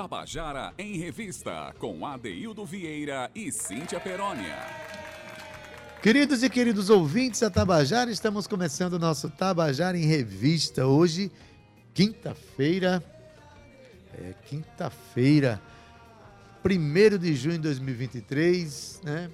Tabajara em Revista, com Adeildo Vieira e Cíntia Perónia. Queridos e queridos ouvintes da Tabajara, estamos começando o nosso Tabajara em Revista. Hoje, quinta-feira. É, quinta-feira, 1 de junho de 2023, né?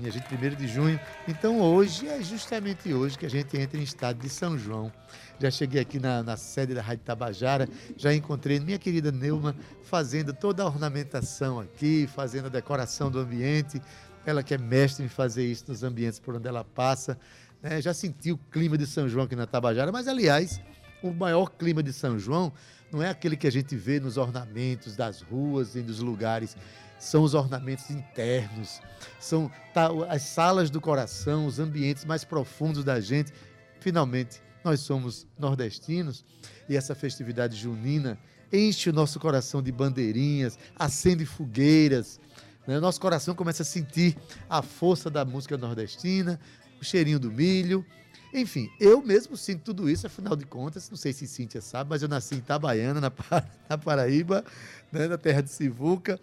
Minha gente, 1 de junho. Então, hoje é justamente hoje que a gente entra em estado de São João. Já cheguei aqui na, na sede da Rádio Tabajara, já encontrei minha querida Neuma fazendo toda a ornamentação aqui, fazendo a decoração do ambiente. Ela que é mestre em fazer isso nos ambientes por onde ela passa. Né? Já senti o clima de São João aqui na Tabajara, mas aliás, o maior clima de São João não é aquele que a gente vê nos ornamentos das ruas e dos lugares. São os ornamentos internos, são tá, as salas do coração, os ambientes mais profundos da gente. Finalmente, nós somos nordestinos e essa festividade junina enche o nosso coração de bandeirinhas, acende fogueiras. Né? Nosso coração começa a sentir a força da música nordestina, o cheirinho do milho. Enfim, eu mesmo sinto tudo isso, afinal de contas, não sei se Cíntia sabe, mas eu nasci em Itabaiana, na, Paraíba, né? na terra de Sivuca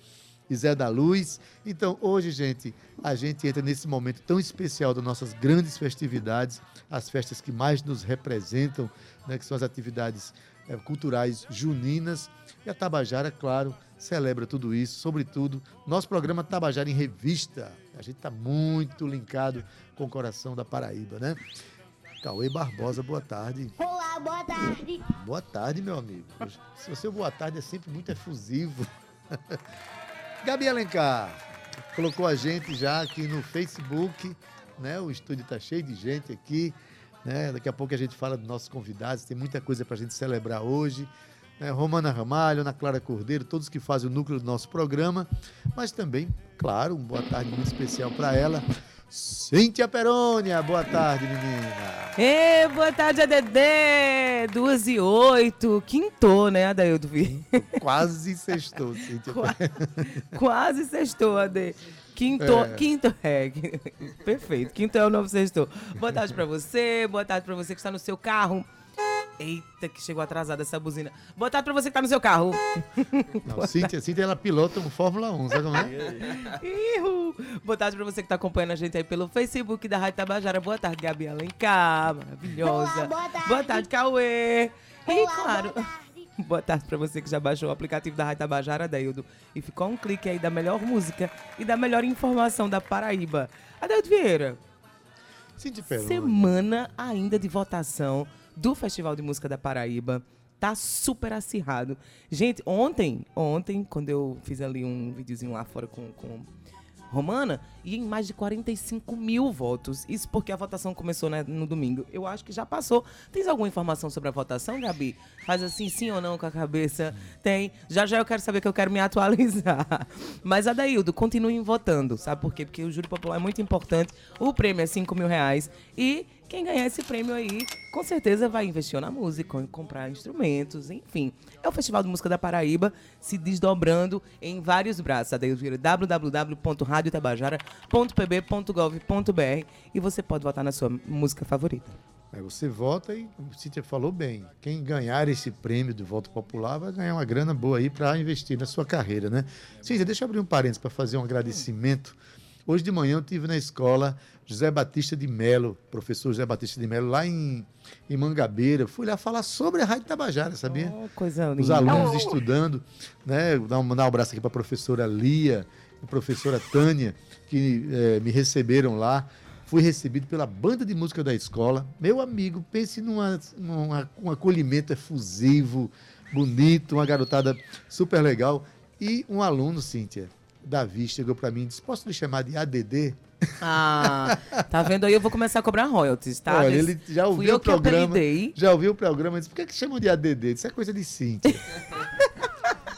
e Zé da Luz. Então, hoje, gente, a gente entra nesse momento tão especial das nossas grandes festividades, as festas que mais nos representam, né, que são as atividades é, culturais juninas. E a Tabajara, claro, celebra tudo isso, sobretudo nosso programa Tabajara em Revista. A gente está muito linkado com o coração da Paraíba, né? Cauê Barbosa, boa tarde. Olá, boa tarde. Boa tarde, meu amigo. Se o seu boa tarde é sempre muito efusivo. Gabi Alencar colocou a gente já aqui no Facebook, né? O estúdio está cheio de gente aqui, né? Daqui a pouco a gente fala dos nossos convidados, tem muita coisa para a gente celebrar hoje. Né? Romana Ramalho, Ana Clara Cordeiro, todos que fazem o núcleo do nosso programa, mas também, claro, uma boa tarde muito especial para ela. Cíntia Perônia, boa tarde, menina. Ê, boa tarde, ADD. Duas e oito. Quintou, né, Adaildo Vi? Quase sextou, Cíntia. Qua- Quase sextou, Ade. Quinto, É. quinto, é, perfeito. Quinto é o novo sextou. Boa tarde pra você, boa tarde pra você que está no seu carro. Eita, que chegou atrasada essa buzina. Boa tarde pra você que tá no seu carro. Não, Cíntia, Cíntia, ela pilota um Fórmula 1, sabe como é? Ihu. Boa tarde pra você que tá acompanhando a gente aí pelo Facebook da Rádio Tabajara. Boa tarde, Gabi Alencar, maravilhosa. Olá, boa tarde. Boa tarde, Cauê. E Olá, claro, boa tarde. boa tarde pra você que já baixou o aplicativo da Rádio Tabajara, Deildo. E ficou um clique aí da melhor música e da melhor informação da Paraíba. Adeildo Vieira, Cíntia Perônia. semana ainda de votação do Festival de Música da Paraíba. Tá super acirrado. Gente, ontem, ontem, quando eu fiz ali um videozinho lá fora com, com Romana, e em mais de 45 mil votos. Isso porque a votação começou né, no domingo. Eu acho que já passou. Tens alguma informação sobre a votação, Gabi? Faz assim, sim ou não com a cabeça? Tem. Já já eu quero saber que eu quero me atualizar. Mas, Adaildo, continuem votando. Sabe por quê? Porque o júri popular é muito importante. O prêmio é 5 mil reais. E quem ganhar esse prêmio aí, com certeza vai investir na música, em comprar instrumentos, enfim. É o Festival de Música da Paraíba se desdobrando em vários braços. Adeus, Vieira, www.radiotabajara.pb.gov.br e você pode votar na sua música favorita. Aí você vota e o Cíntia falou bem. Quem ganhar esse prêmio do voto popular vai ganhar uma grana boa aí para investir na sua carreira, né? Cíntia, deixa eu abrir um parênteses para fazer um agradecimento. Hoje de manhã eu tive na escola José Batista de Melo, professor José Batista de Melo, lá em, em Mangabeira. Fui lá falar sobre a Rádio Tabajara, sabia? Oh, coisa linda. Os alunos estudando, né? Um, mandar um abraço aqui para a professora Lia e a professora Tânia, que eh, me receberam lá. Fui recebido pela banda de música da escola. Meu amigo, pense numa, numa, um acolhimento efusivo, bonito, uma garotada super legal. E um aluno, Cíntia, Davi, chegou para mim e disse: Posso lhe chamar de ADD? Ah, tá vendo aí? Eu vou começar a cobrar royalties, tá? Olha, ele já Fui ouviu eu o programa. Já ouviu o programa e disse: Por que, que chamam de ADD? Isso é coisa de Cíntia.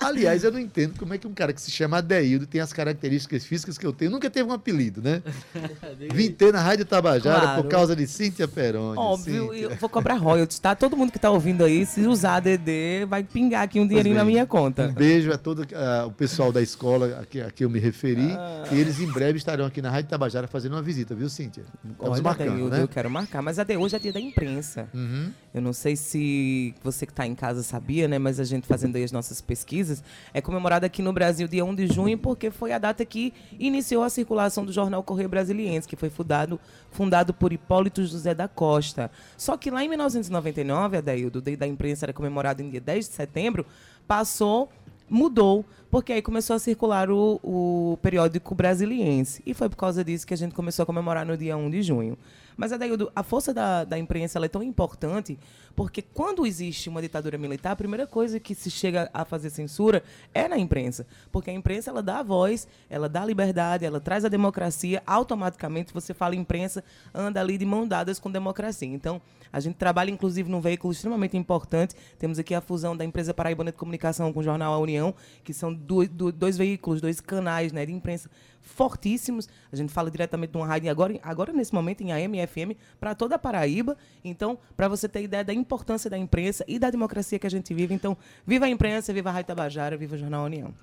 Aliás, eu não entendo como é que um cara que se chama Adeildo tem as características físicas que eu tenho. Nunca teve um apelido, né? Vim ter na Rádio Tabajara Claro. por causa de Cíntia Peroni. Óbvio, Cíntia. eu vou cobrar royalties, tá? Todo mundo que tá ouvindo aí, se usar DD, vai pingar aqui um dinheirinho na minha Um conta. beijo a todo ah, o pessoal da escola a que, a que eu me referi. Ah. E eles em breve estarão aqui na Rádio Tabajara fazendo uma visita, viu, Cíntia? Estamos Olha, marcando, Adaildo, né? eu quero marcar, mas até hoje é dia da imprensa. Uhum. Eu não sei se você que está em casa sabia, né? Mas a gente fazendo aí as nossas pesquisas, é comemorado aqui no Brasil dia 1 de junho, porque foi a data que iniciou a circulação do jornal Correio Brasiliense, que foi fundado, fundado por Hipólito José da Costa. Só que lá em 1999, Adaildo, o Dia da Imprensa era comemorado em dia 10 de setembro, passou mudou, porque aí começou a circular o, o periódico brasiliense. E foi por causa disso que a gente começou a comemorar no dia 1 de junho. Mas, Adaildo, a força da, da imprensa é tão importante porque quando existe uma ditadura militar, a primeira coisa que se chega a fazer censura é na imprensa. Porque a imprensa ela dá a voz, ela dá a liberdade, ela traz a democracia. Automaticamente, você fala imprensa, anda ali de mão dadas com democracia. Então, a gente trabalha, inclusive, num veículo extremamente importante. Temos aqui a fusão da empresa Paraibana de Comunicação com o jornal A União, que são dois, dois veículos, dois canais né, de imprensa fortíssimos. A gente fala diretamente de uma rádio agora, agora nesse momento em AM e FM para toda a Paraíba. Então, para você ter ideia da importância da imprensa e da democracia que a gente vive, então, viva a imprensa, viva a Rádio Tabajara, viva o Jornal União.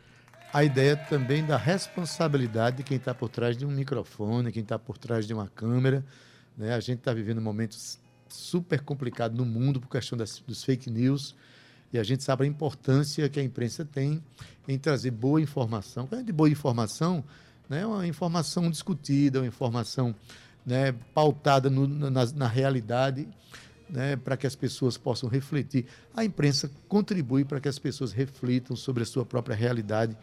A ideia também da responsabilidade de quem está por trás de um microfone, quem está por trás de uma câmera. Né? A gente está vivendo momentos super complicados no mundo por questão das, dos fake news. E a gente sabe a importância que a imprensa tem em trazer boa informação. Quando é de boa informação, né, uma informação discutida, uma informação né, pautada no, na, na, realidade, né, para que as pessoas possam refletir. A imprensa contribui para que as pessoas reflitam sobre a sua própria realidade.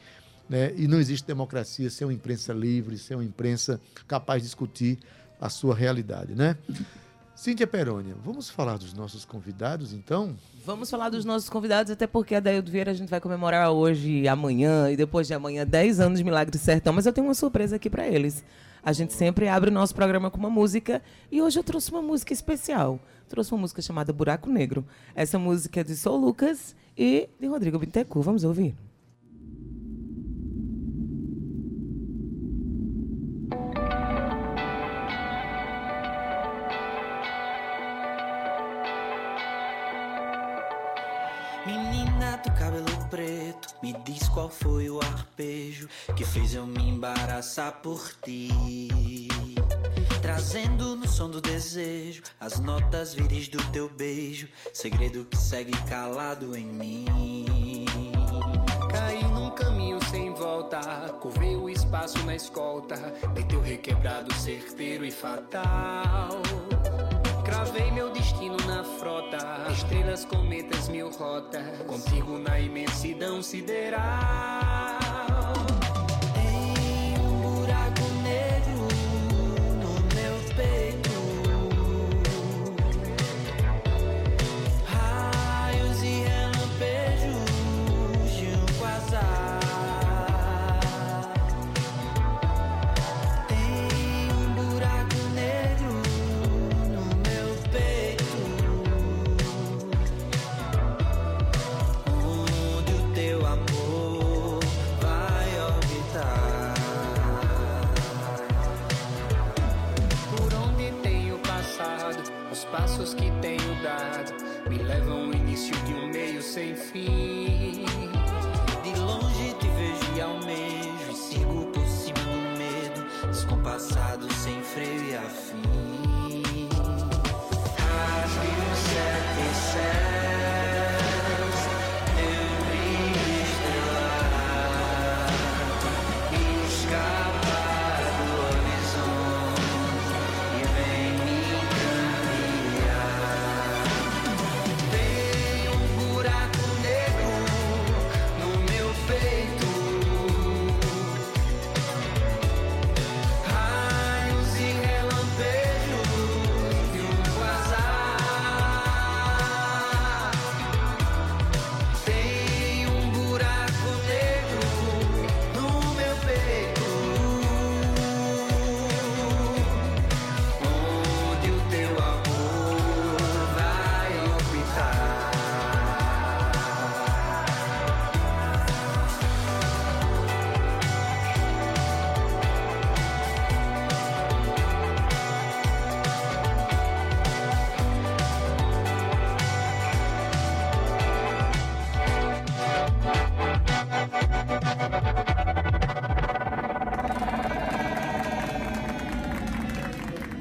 Né, e não existe democracia sem uma imprensa livre, sem uma imprensa capaz de discutir a sua realidade. Né? Cíntia Perônia, vamos falar dos nossos convidados, então? Vamos falar dos nossos convidados, até porque a Daildo Vieira a gente vai comemorar hoje, amanhã e depois de amanhã 10 anos de Milagre Sertão, mas eu tenho uma surpresa aqui para eles. A gente sempre abre o nosso programa com uma música e hoje eu trouxe uma música especial. Trouxe uma música chamada Buraco Negro. Essa música é de Sou Lucas e de Rodrigo Bittencourt. Vamos ouvir. Qual foi o arpejo que fez eu me embaraçar por ti. Trazendo no som do desejo as notas viris do teu beijo, segredo que segue calado em mim. Caí num caminho sem volta, covei o espaço na escolta, meteu requebrado certeiro e fatal. Cravei meu destino na frota, estrelas, cometas, mil rotas, contigo na imensidão sideral.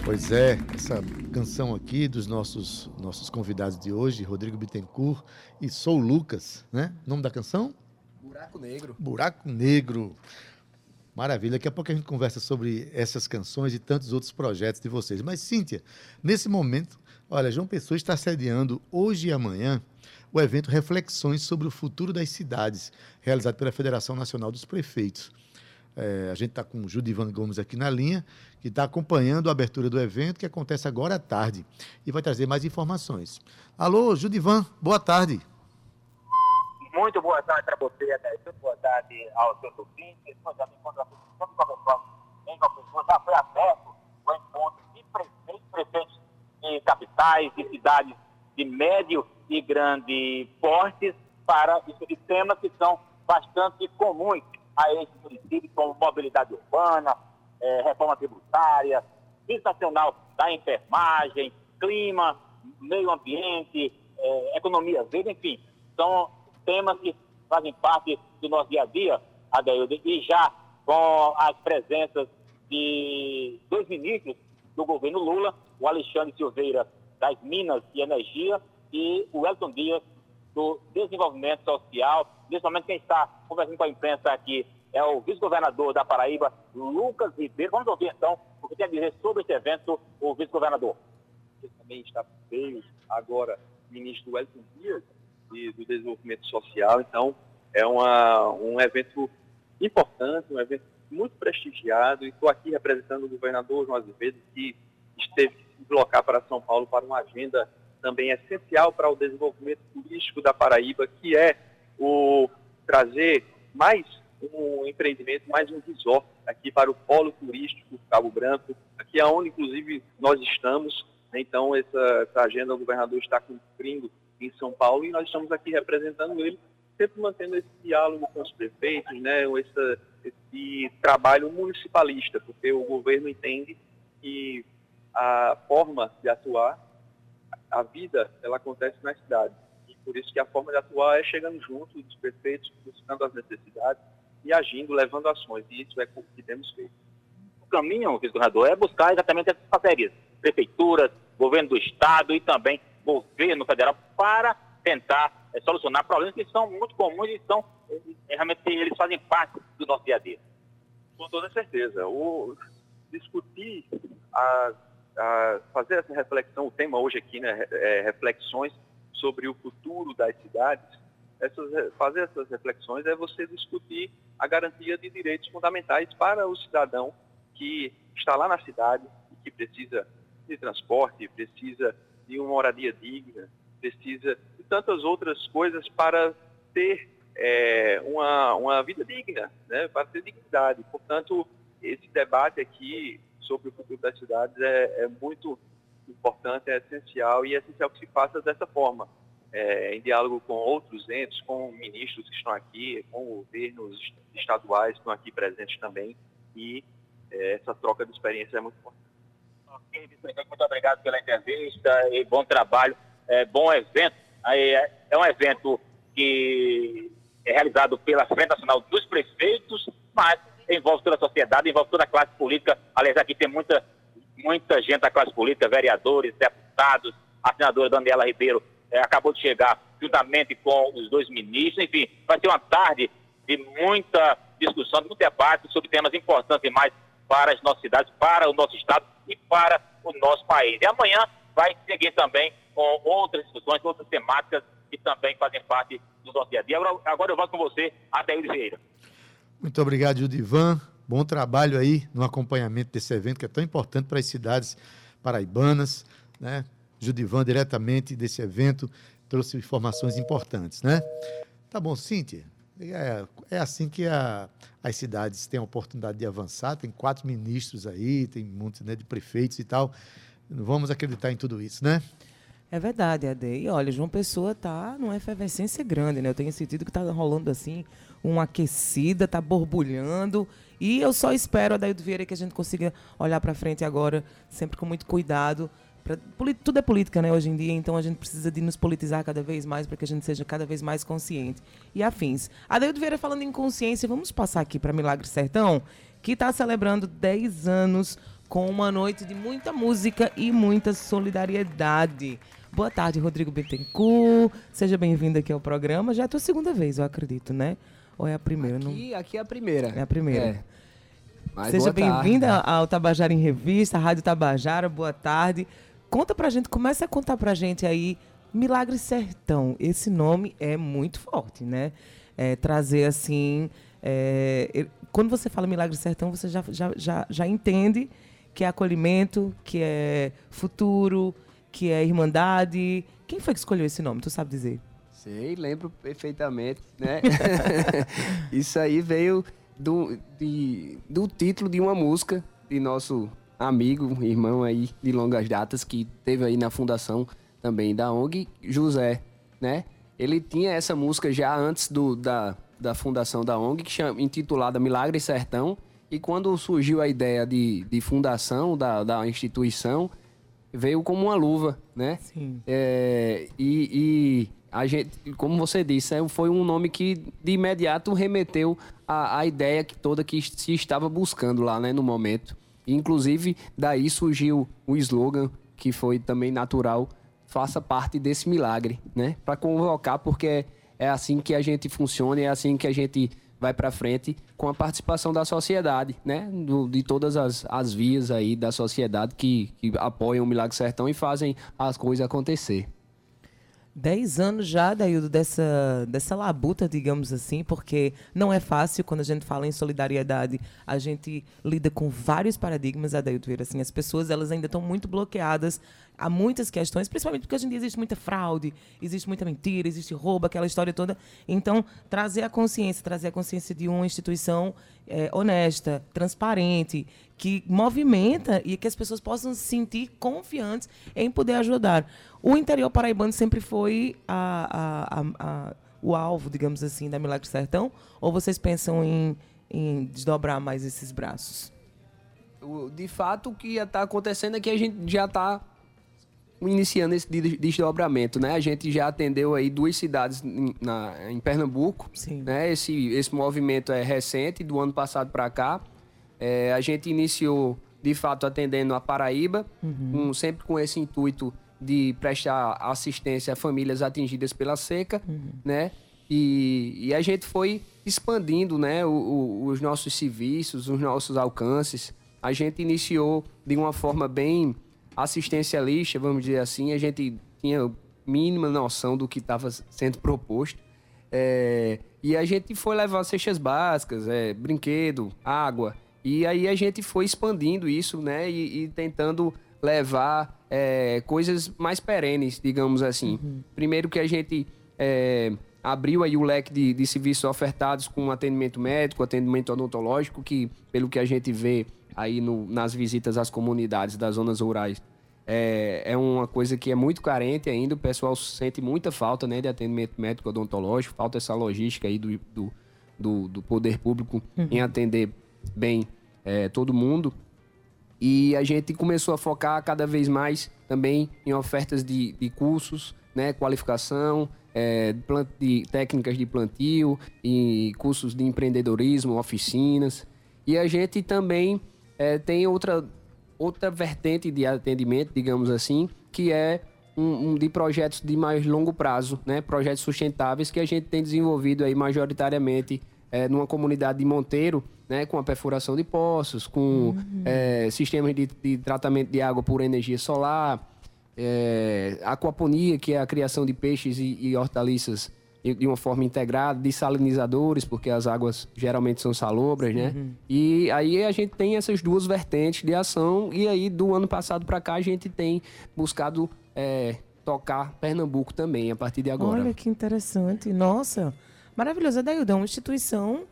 Pois é, essa canção aqui dos nossos, nossos convidados de hoje, Rodrigo Bittencourt e Sou Lucas, né? O nome da canção? Buraco Negro. Buraco Negro. Maravilha. Daqui a pouco a gente conversa sobre essas canções e tantos outros projetos de vocês. Mas, Cíntia, nesse momento, olha, João Pessoa está sediando hoje e amanhã o evento Reflexões sobre o Futuro das Cidades, realizado pela Federação Nacional dos Prefeitos. É, a gente está com o Judivan Gomes aqui na linha, que está acompanhando a abertura do evento, que acontece agora à tarde, e vai trazer mais informações. Alô, Judivan, boa tarde. Muito boa tarde para você, Adelson. Boa tarde aos seus ouvintes. Nós já encontramos em Pessoa. Já foi aberto o encontro de prefeitos, prefeitos de capitais, de cidades de médio e grande portes para discutir temas que são bastante comuns a esses municípios, como mobilidade urbana, eh, reforma tributária, nacional da enfermagem, clima, meio ambiente, eh, economia verde, enfim, são temas que fazem parte do nosso dia a dia, Adeildo, e já com as presenças de dois ministros do governo Lula, o Alexandre Silveira das Minas e Energia e o Elton Dias do Desenvolvimento Social. Momento, quem está conversando com a imprensa aqui é o vice-governador da Paraíba, Lucas Ribeiro. Vamos ouvir então o que tem a dizer sobre esse evento, o vice-governador. Também está veio agora ministro Elton Dias de, do Desenvolvimento Social. Então, é uma, um evento importante, um evento muito prestigiado. E estou aqui representando o governador João Azevedo, que esteve se deslocar para São Paulo para uma agenda também essencial para o desenvolvimento turístico da Paraíba, que é o trazer mais um empreendimento, mais um resort aqui para o polo turístico Cabo Branco, aqui é onde inclusive nós estamos. Então essa, essa agenda o governador está cumprindo em São Paulo e nós estamos aqui representando ele, sempre mantendo esse diálogo com os prefeitos, né, esse, esse trabalho municipalista, porque o governo entende que a forma de atuar a vida ela acontece na cidade. Por isso que a forma de atuar é chegando junto dos prefeitos, buscando as necessidades e agindo, levando ações. E isso é o que temos feito. O caminho, vice-governador, é buscar exatamente essas parcerias. Prefeituras, governo do Estado e também governo federal para tentar é, solucionar problemas que são muito comuns e são, é, realmente, eles fazem parte do nosso dia a dia. Com toda certeza. O, discutir as a fazer essa reflexão, o tema hoje aqui, né, é reflexões sobre o futuro das cidades. Essas, fazer essas reflexões é você discutir a garantia de direitos fundamentais para o cidadão que está lá na cidade e que precisa de transporte, precisa de uma moradia digna, precisa de tantas outras coisas para ter é, uma, uma vida digna, né, para ter dignidade. Portanto, esse debate aqui sobre o futuro das cidades é, é muito importante, é essencial e é essencial que se faça dessa forma, é, em diálogo com outros entes, com ministros que estão aqui, com governos estaduais que estão aqui presentes também e é, essa troca de experiência é muito importante. Ok, muito obrigado pela entrevista e bom trabalho, é, bom evento. É, é um evento que é realizado pela Frente Nacional dos Prefeitos, mas envolve toda a sociedade, envolve toda a classe política. Aliás, aqui tem muita, muita gente da classe política, vereadores, deputados, a senadora Daniela Ribeiro é, acabou de chegar juntamente com os dois ministros. Enfim, vai ser uma tarde de muita discussão, de muito debate sobre temas importantes demais para as nossas cidades, para o nosso estado e para o nosso país. E amanhã vai seguir também com outras discussões, outras temáticas que também fazem parte do nosso dia a dia. Agora, agora eu volto com você, Adeildo Vieira. Muito obrigado, Judivan. Bom trabalho aí no acompanhamento desse evento que é tão importante para as cidades paraibanas, né? Judivan, diretamente desse evento, trouxe informações importantes, né? Tá bom, Cíntia. É, é assim que a, as cidades têm a oportunidade de avançar. Tem quatro ministros aí, tem muitos né, de prefeitos e tal. Vamos acreditar em tudo isso, né? É verdade, Ade. E olha, João Pessoa está numa efervescência grande, né? Eu tenho sentido que está rolando assim uma aquecida, está borbulhando. E eu só espero, Adaildo Vieira, que a gente consiga olhar para frente agora, sempre com muito cuidado. Pra, tudo é política, né, hoje em dia, então a gente precisa de nos politizar cada vez mais para que a gente seja cada vez mais consciente. E afins. Adaildo Vieira falando em consciência, vamos passar aqui para Milagre Sertão, que está celebrando 10 anos com uma noite de muita música e muita solidariedade. Boa tarde, Rodrigo Bittencourt. Seja bem-vindo aqui ao programa. Já é a tua segunda vez, eu acredito, né? Ou é a primeira? Não... Aqui, aqui é a primeira. É a primeira. É. Mas Seja bem-vinda ao Tabajara em Revista, Rádio Tabajara. Boa tarde. Conta pra gente, começa a contar pra gente aí Milagre Sertão. Esse nome é muito forte, né? É, trazer assim. é, quando você fala Milagre Sertão, você já, já, já, já entende que é acolhimento, que é futuro, que é irmandade. Quem foi que escolheu esse nome? Tu sabe dizer? Sei, lembro perfeitamente, né? Isso aí veio do, de- do título de uma música de nosso amigo, irmão aí de longas datas, que teve aí na fundação também da ONG, José, né? Ele tinha essa música já antes do, da, da fundação da ONG, que chama, intitulada Milagre Sertão, e quando surgiu a ideia de, de fundação da, da instituição, veio como uma luva, né? Sim. É, e, e a gente, como você disse, é, foi um nome que de imediato remeteu à, ideia que toda que se estava buscando lá, né, no momento. Inclusive, daí surgiu o slogan que foi também natural, faça parte desse milagre, né? Para convocar, porque é assim que a gente funciona, é assim que a gente vai para frente com a participação da sociedade, né? Do- de todas as, as vias aí da sociedade que, que apoiam o Milagre Sertão e fazem as coisas acontecer. Dez anos já, Daildo, dessa, dessa labuta, digamos assim, porque não é fácil quando a gente fala em solidariedade. A gente lida com vários paradigmas, Adaildo Vieira. Assim, as pessoas elas ainda estão muito bloqueadas a muitas questões, principalmente porque hoje em dia existe muita fraude, existe muita mentira, existe roubo, aquela história toda. Então, trazer a consciência, trazer a consciência de uma instituição eh, honesta, transparente, que movimenta e que as pessoas possam se sentir confiantes em poder ajudar. O interior paraibano sempre foi a- a- a- o alvo, digamos assim, da Milagre Sertão? Ou vocês pensam em, em desdobrar mais esses braços? De fato, o que está acontecendo é que a gente já está iniciando esse de- desdobramento, né? A gente já atendeu aí duas cidades em, na- em Pernambuco, Sim. né? Esse, esse movimento é recente, do ano passado para cá. É, a gente iniciou, de fato, atendendo a Paraíba, com- sempre com esse intuito de prestar assistência a famílias atingidas pela seca, né? E, e a gente foi expandindo, né, o- o- os nossos serviços, os nossos alcances. A gente iniciou de uma forma bem assistencialista, vamos dizer assim. A gente tinha mínima noção do que estava sendo proposto. É, e a gente foi levar cestas básicas, é, brinquedo, água. E aí a gente foi expandindo isso, né? E, e tentando levar é, coisas mais perenes, digamos assim. Primeiro que a gente é, abriu aí o leque de, de serviços ofertados com atendimento médico, atendimento odontológico, que pelo que a gente vê aí no- nas visitas às comunidades das zonas rurais, é, é uma coisa que é muito carente ainda. O pessoal sente muita falta né, de atendimento médico odontológico, falta essa logística aí do, do, do, do poder público em atender bem é, todo mundo. E a gente começou a focar cada vez mais também em ofertas de, de cursos, né, qualificação, é, plan- de técnicas de plantio, e cursos de empreendedorismo, oficinas. E a gente também é, tem outra, outra vertente de atendimento, digamos assim, que é um, um de projetos de mais longo prazo, né, projetos sustentáveis que a gente tem desenvolvido aí majoritariamente é, numa comunidade de Monteiro, né, com a perfuração de poços, com é, sistemas de, de tratamento de água por energia solar, é, aquaponia, que é a criação de peixes e, e hortaliças de, de uma forma integrada, desalinizadores, porque as águas geralmente são salobras, né? E aí a gente tem essas duas vertentes de ação, e aí do ano passado para cá a gente tem buscado é, tocar Pernambuco também, a partir de agora. Olha que interessante. Nossa, maravilhoso. A Daildo é uma instituição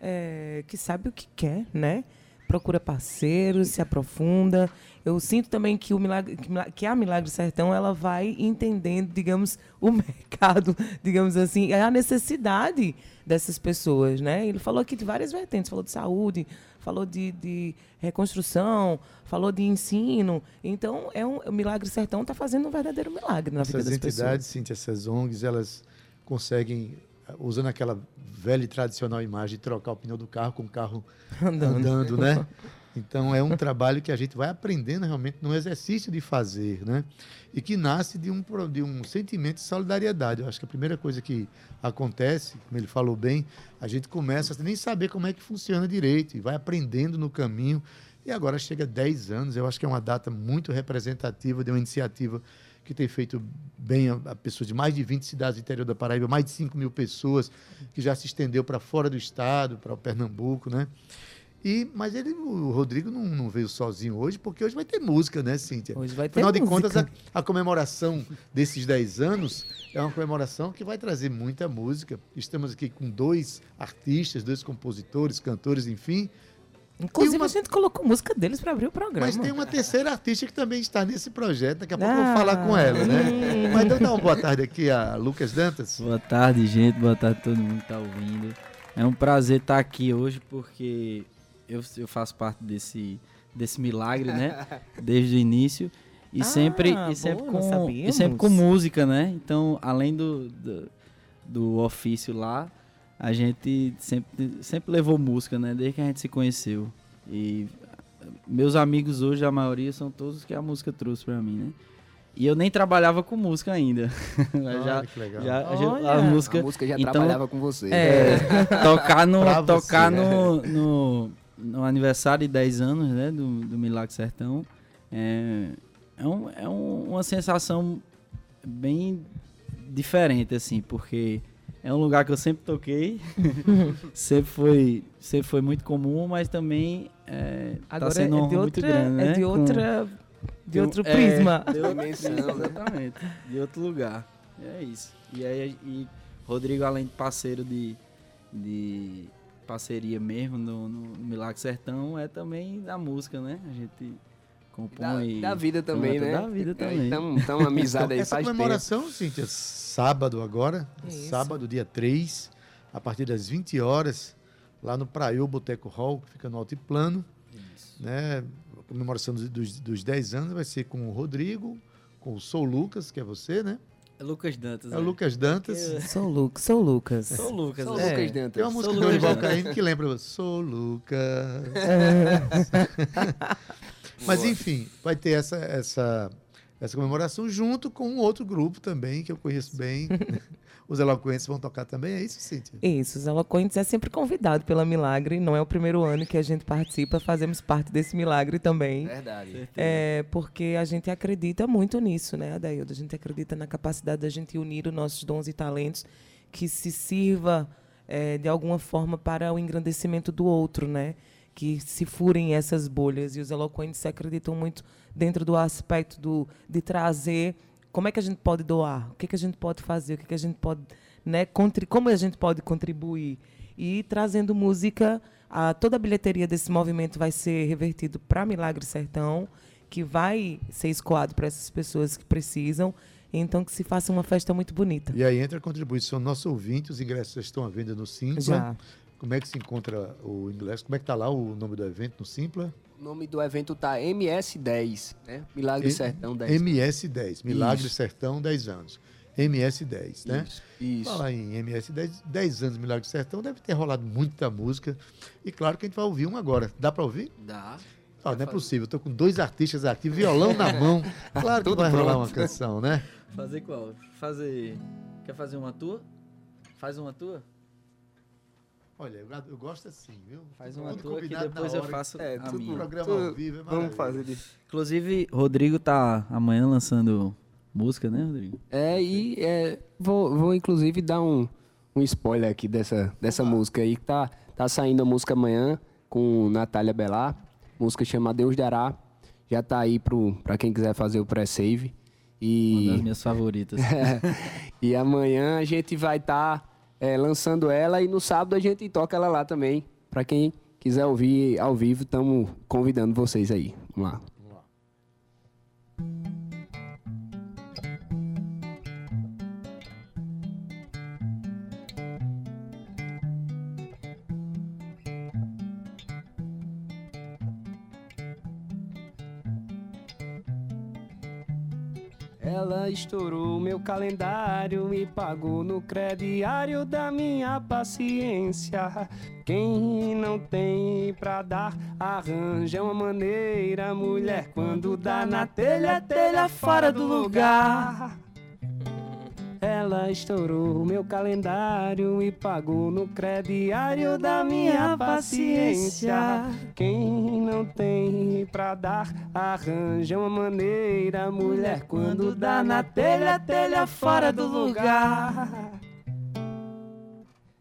é, que sabe o que quer, né? Procura parceiros, se aprofunda. Eu sinto também que, o milagre, que a Milagre Sertão ela vai entendendo, digamos, o mercado, digamos assim, a necessidade dessas pessoas, né? Ele falou aqui de várias vertentes, falou de saúde, falou de, de reconstrução, falou de ensino. Então, é um, o Milagre Sertão está fazendo um verdadeiro milagre na vida Essas das entidades, Cíntia, essas ONGs, elas conseguem, usando aquela velha e tradicional imagem de trocar o pneu do carro com o carro Andando. andando, né? Então é um trabalho que a gente vai aprendendo realmente no exercício de fazer, né? E que nasce de um, de um sentimento de solidariedade. Eu acho que a primeira coisa que acontece, como ele falou bem, a gente começa a nem saber como é que funciona direito e vai aprendendo no caminho. E agora chega 10 anos, eu acho que é uma data muito representativa de uma iniciativa que tem feito bem a, a pessoas de mais de 20 cidades do interior da Paraíba, mais de 5 mil pessoas, que já se estendeu para fora do estado, para o Pernambuco, né? E, mas ele, o Rodrigo não, não veio sozinho hoje, porque hoje vai ter música, né, Cíntia? Hoje vai ter Afinal de contas, música. a, a comemoração desses 10 anos é uma comemoração que vai trazer muita música. Estamos aqui com dois artistas, dois compositores, cantores, enfim. Inclusive, uma- a gente colocou música deles para abrir o programa. Mas tem uma terceira artista que também está nesse projeto. Daqui a pouco eu vou Ah. falar com ela, né? Mas então dá uma boa tarde aqui a Lucas Dantas. Boa tarde, gente. Boa tarde a todo mundo que tá ouvindo. É um prazer estar aqui hoje porque eu, eu faço parte desse, desse milagre, né? Desde o início. E Ah, sempre, boa, e sempre, não com, e sempre com música, né? Então, além do, do, do ofício lá, a gente sempre, sempre levou música, né? Desde que a gente se conheceu. E meus amigos hoje, a maioria, são todos que a música trouxe pra mim, né? E eu nem trabalhava com música ainda. Mas já, Olha que legal. já, a, Olha. a música A música já então- trabalhava com você. É. tocar no Pra tocar você. no, no, no aniversário de 10 anos né do, do Milagre Sertão é, é, um, é um- uma sensação bem diferente assim porque é um lugar que eu sempre toquei. Sempre foi sempre foi muito comum mas também é, Agora tá sendo é de honra muito outra, grande né? é de Com- outra, de com- outro é, prisma. de outra Dimensão, né? exatamente. De outro lugar. É isso. E aí e Rodrigo além de parceiro de, de parceria mesmo no, no Milagre Sertão é também da música né? A gente compõe Da, da vida também, canta né? da vida também. Então, então amizade aí Essa faz tempo. comemoração, Cíntia, sábado agora, Isso. sábado, dia 3, a partir das 20 horas, lá no Praiô Boteco Hall, que fica no Altiplano. Né? A comemoração dos, dos, dos 10 anos vai ser com o Rodrigo, com o Sou Lucas, que é você, né? é Lucas Dantas É o Lucas Dantas. Sou, Lu sou Lucas. sou Lucas Sou né? Lucas É. Dantas. Tem uma música do Lucas. Caymmi que lembra Sou Lucas. Mas enfim, vai ter essa, essa, essa comemoração junto com um outro grupo também, que eu conheço bem. Os Eloquentes vão tocar também, é isso, Cíntia? Isso, os Eloquentes é sempre convidado pela Milagre. Não é o primeiro ano que a gente participa, fazemos parte desse milagre também. Verdade. É, porque a gente acredita muito nisso, né, Adaildo? A gente acredita na capacidade da gente unir os nossos dons e talentos que se sirva é, de alguma forma para o engrandecimento do outro, né? Que se furem essas bolhas. E os eloquentes acreditam muito dentro do aspecto do, de trazer como é que a gente pode doar, o que, que a gente pode fazer, o que, que a gente pode, né, contri como a gente pode contribuir. E trazendo música, a, toda a bilheteria desse movimento vai ser revertido para Milagre Sertão, que vai ser escoado para essas pessoas que precisam. Então, que se faça uma festa muito bonita. E aí entra a contribuição nosso ouvinte, os ingressos estão à venda no Simpla. Já. Como é que se encontra o ingresso? Como é que está lá o nome do evento no Simpla? O nome do evento tá MS10, né? Milagre E- Sertão 10. MS10, Milagre Isso. Sertão, 10 anos. MS10, né? Isso. Isso. Falar em MS10, 10 anos Milagre Sertão, deve ter rolado muita música. E claro que a gente vai ouvir um agora. Dá para ouvir? Dá. Ah, não é possível, eu tô com dois artistas aqui, violão na mão. Claro que vai rolar uma canção, né? fazer qual fazer quer fazer uma tua faz uma tua Olha, eu, eu gosto assim, viu? faz Tudo uma tua que depois eu faço É, a tudo- minha. programa tudo- ao vivo é Vamos fazer isso. Inclusive, Rodrigo tá amanhã lançando música, né, Rodrigo? É, e é, vou, vou inclusive dar um, um spoiler aqui dessa, dessa música aí, que tá, tá saindo a música amanhã com Natália Belar. Música chama Deus Dará. Já tá aí pro, pra quem quiser fazer o pré-save. Uma das E, minhas favoritas. e amanhã a gente vai estar lançando ela e no sábado a gente toca ela lá também. Pra quem quiser ouvir ao vivo, estamos convidando vocês aí. Vamos lá. Ela estourou meu calendário e pagou no crediário da minha paciência. Quem não tem pra dar, arranja uma maneira. Mulher, quando dá na telha, telha fora do lugar. Ela estourou meu calendário e pagou no crediário da minha paciência. Quem não tem pra dar, arranja uma maneira. Mulher, quando dá na telha, telha fora do lugar.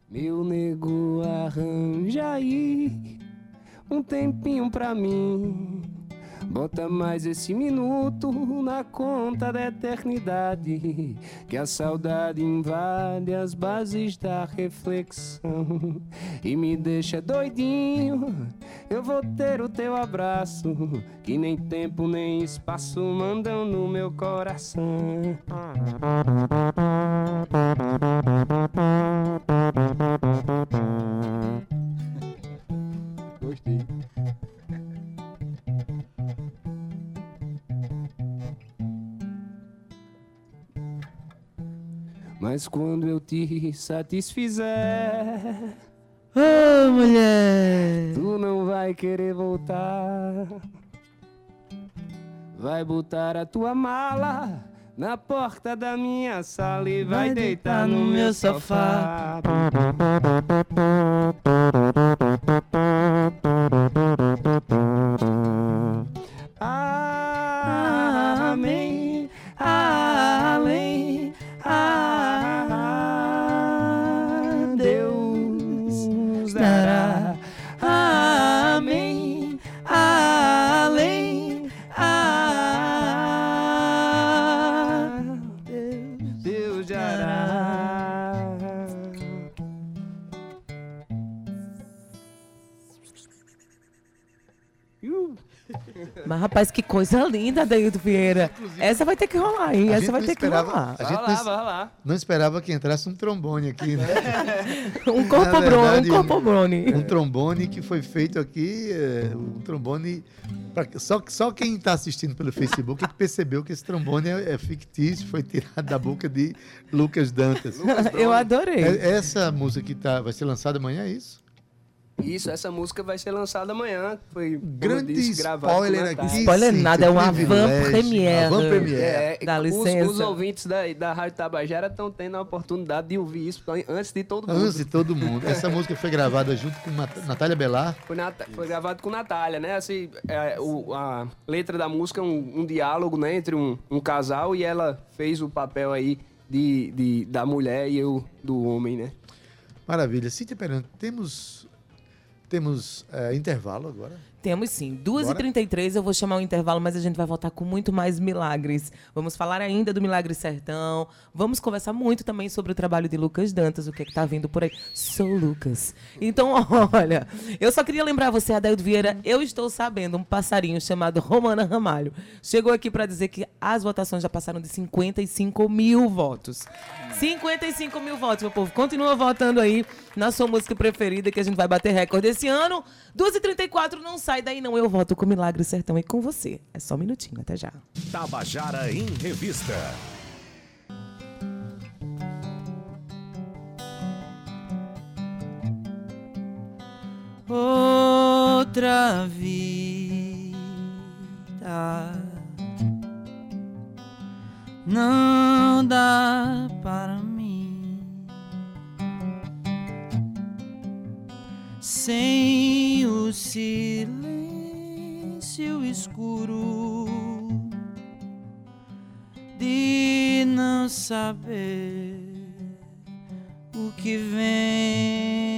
Meu nego, arranja aí um tempinho pra mim. Bota mais esse minuto na conta da eternidade. Que a saudade invade as bases da reflexão e me deixa doidinho. Eu vou ter o teu abraço, que nem tempo nem espaço mandam no meu coração. Mas quando eu te satisfizer, Ô, mulher! tu não vai querer voltar. Vai botar a tua mala na porta da minha sala e vai, deitar no meu sofá. Amém, que coisa linda, Daildo Vieira. Essa vai ter que rolar, hein? Essa vai não ter que esperava- rolar. A gente Vai não, lá, vai lá. não esperava que entrasse um trombone aqui, né? Um corpo Na brone, verdade, um corpo brone. Um trombone que foi feito aqui, é, um trombone. pra- só, só quem está assistindo pelo Facebook é que percebeu que esse trombone é, é fictício, foi tirado da boca de Lucas Dantas. Eu adorei. É- essa música que tá, vai ser lançada amanhã, é isso? Isso, essa música vai ser lançada amanhã. Foi, Grande disse, gravado spoiler Natália. aqui. Spoiler sim, nada, é uma privilégio. van-premiere. Uma van-premiere. É, Dá os, licença. os ouvintes da, da Rádio Tabajara estão tendo a oportunidade de ouvir isso antes de todo mundo. Antes de todo mundo. Essa música foi gravada junto com Nat- Natália Belar. Foi, Nat- foi gravado com Natália, né? Assim, é, o- a letra da música é um, um diálogo né, entre um, um casal e ela fez o papel aí de, de- da mulher e eu do homem, né? Maravilha. Cíntia Perante, temos, temos é, intervalo agora. Temos sim. 2h33 eu vou chamar o intervalo, mas a gente vai voltar com muito mais milagres. Vamos falar ainda do Milagre Sertão. Vamos conversar muito também sobre o trabalho de Lucas Dantas, o que é que tá vindo por aí. Sou Lucas. Então, olha, eu só queria lembrar você, Adaildo Vieira, eu estou sabendo um passarinho chamado Romana Ramalho. Chegou aqui para dizer que as votações já passaram de 55 mil votos. 55 mil votos, meu povo. Continua votando aí na sua música preferida, que a gente vai bater recorde esse ano. 2h34, não sai daí não. Eu voto com Milagre Sertão e com você. É só um minutinho, até já. Tabajara em Revista. outra vida não dá para mim sem o silêncio escuro de não saber o que vem.